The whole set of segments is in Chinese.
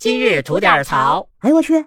今日吐点槽。哎呦我去！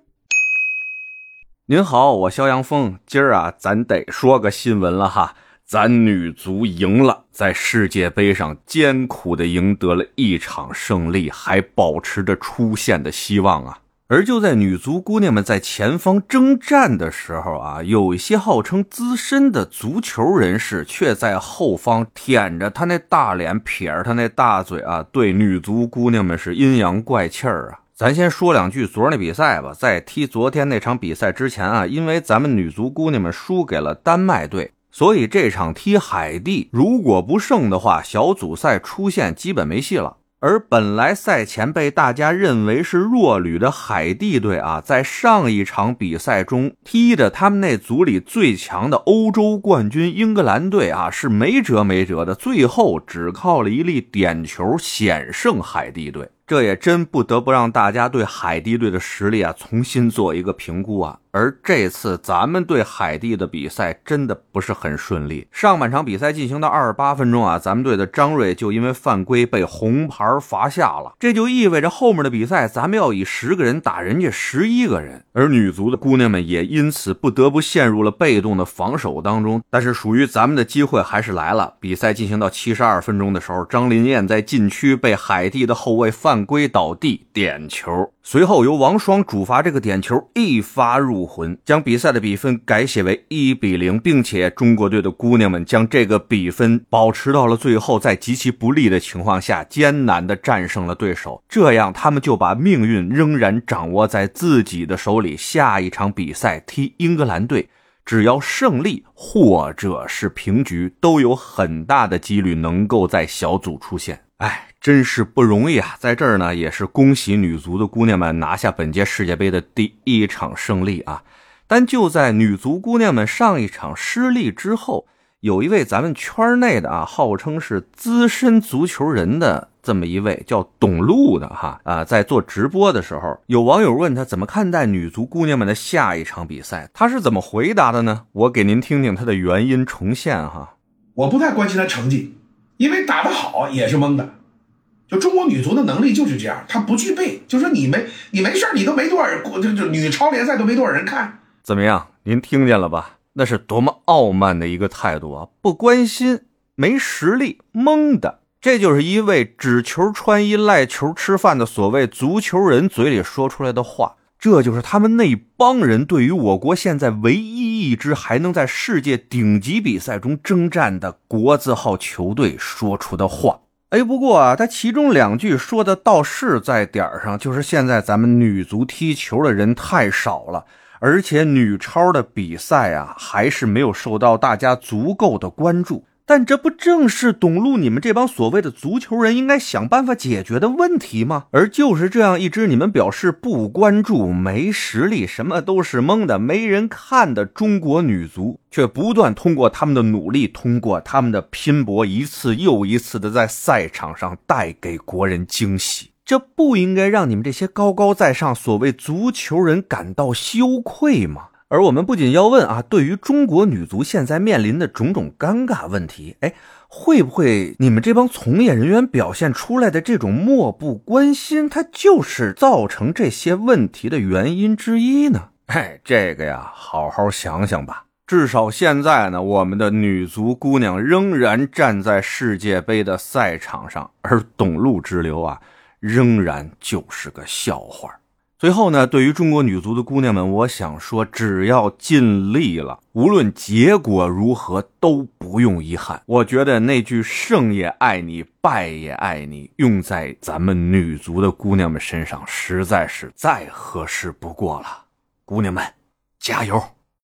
您好，我肖阳峰。今儿啊，咱得说个新闻了哈，咱女足赢了，在世界杯上艰苦的赢得了一场胜利，还保持着出线的希望啊。而就在女足姑娘们在前方征战的时候啊，有一些号称资深的足球人士却在后方舔着他那大脸，撇着他那大嘴啊，对女足姑娘们是阴阳怪气儿啊。咱先说两句昨儿那比赛吧。在踢昨天那场比赛之前啊，因为咱们女足姑娘们输给了丹麦队，所以这场踢海地如果不胜的话，小组赛出线基本没戏了。而本来赛前被大家认为是弱旅的海地队啊，在上一场比赛中踢的他们那组里最强的欧洲冠军英格兰队啊，是没辙没辙的，最后只靠了一粒点球险胜海地队。这也真不得不让大家对海地队的实力啊重新做一个评估啊。而这次咱们对海地的比赛真的不是很顺利。上半场比赛进行到二十八分钟啊，咱们队的张睿就因为犯规被红牌罚下了。这就意味着后面的比赛咱们要以十个人打人家十一个人，而女足的姑娘们也因此不得不陷入了被动的防守当中。但是属于咱们的机会还是来了。比赛进行到七十二分钟的时候，张林燕在禁区被海地的后卫犯规倒地，点球。随后由王霜主罚这个点球一发入魂，将比赛的比分改写为一比零，并且中国队的姑娘们将这个比分保持到了最后，在极其不利的情况下艰难的战胜了对手，这样他们就把命运仍然掌握在自己的手里。下一场比赛踢英格兰队，只要胜利或者是平局，都有很大的几率能够在小组出线。哎。真是不容易啊！在这儿呢，也是恭喜女足的姑娘们拿下本届世界杯的第一场胜利啊！但就在女足姑娘们上一场失利之后，有一位咱们圈内的啊，号称是资深足球人的这么一位叫董路的哈啊，在做直播的时候，有网友问他怎么看待女足姑娘们的下一场比赛，他是怎么回答的呢？我给您听听他的原因重现哈。我不太关心他成绩，因为打得好也是蒙的。就中国女足的能力就是这样，她不具备。就说你没你没事你都没多少人，就就女超联赛都没多少人看。怎么样？您听见了吧？那是多么傲慢的一个态度啊！不关心，没实力，蒙的。这就是一位只求穿衣赖球吃饭的所谓足球人嘴里说出来的话。这就是他们那帮人对于我国现在唯一一支还能在世界顶级比赛中征战的国字号球队说出的话。哎，不过啊，他其中两句说的倒是在点儿上，就是现在咱们女足踢球的人太少了，而且女超的比赛啊，还是没有受到大家足够的关注。但这不正是董路你们这帮所谓的足球人应该想办法解决的问题吗？而就是这样一支你们表示不关注、没实力、什么都是蒙的、没人看的中国女足，却不断通过他们的努力、通过他们的拼搏，一次又一次的在赛场上带给国人惊喜。这不应该让你们这些高高在上所谓足球人感到羞愧吗？而我们不仅要问啊，对于中国女足现在面临的种种尴尬问题，哎，会不会你们这帮从业人员表现出来的这种漠不关心，它就是造成这些问题的原因之一呢？哎，这个呀，好好想想吧。至少现在呢，我们的女足姑娘仍然站在世界杯的赛场上，而董路之流啊，仍然就是个笑话。最后呢，对于中国女足的姑娘们，我想说，只要尽力了，无论结果如何，都不用遗憾。我觉得那句“胜也爱你，败也爱你”，用在咱们女足的姑娘们身上，实在是再合适不过了。姑娘们，加油！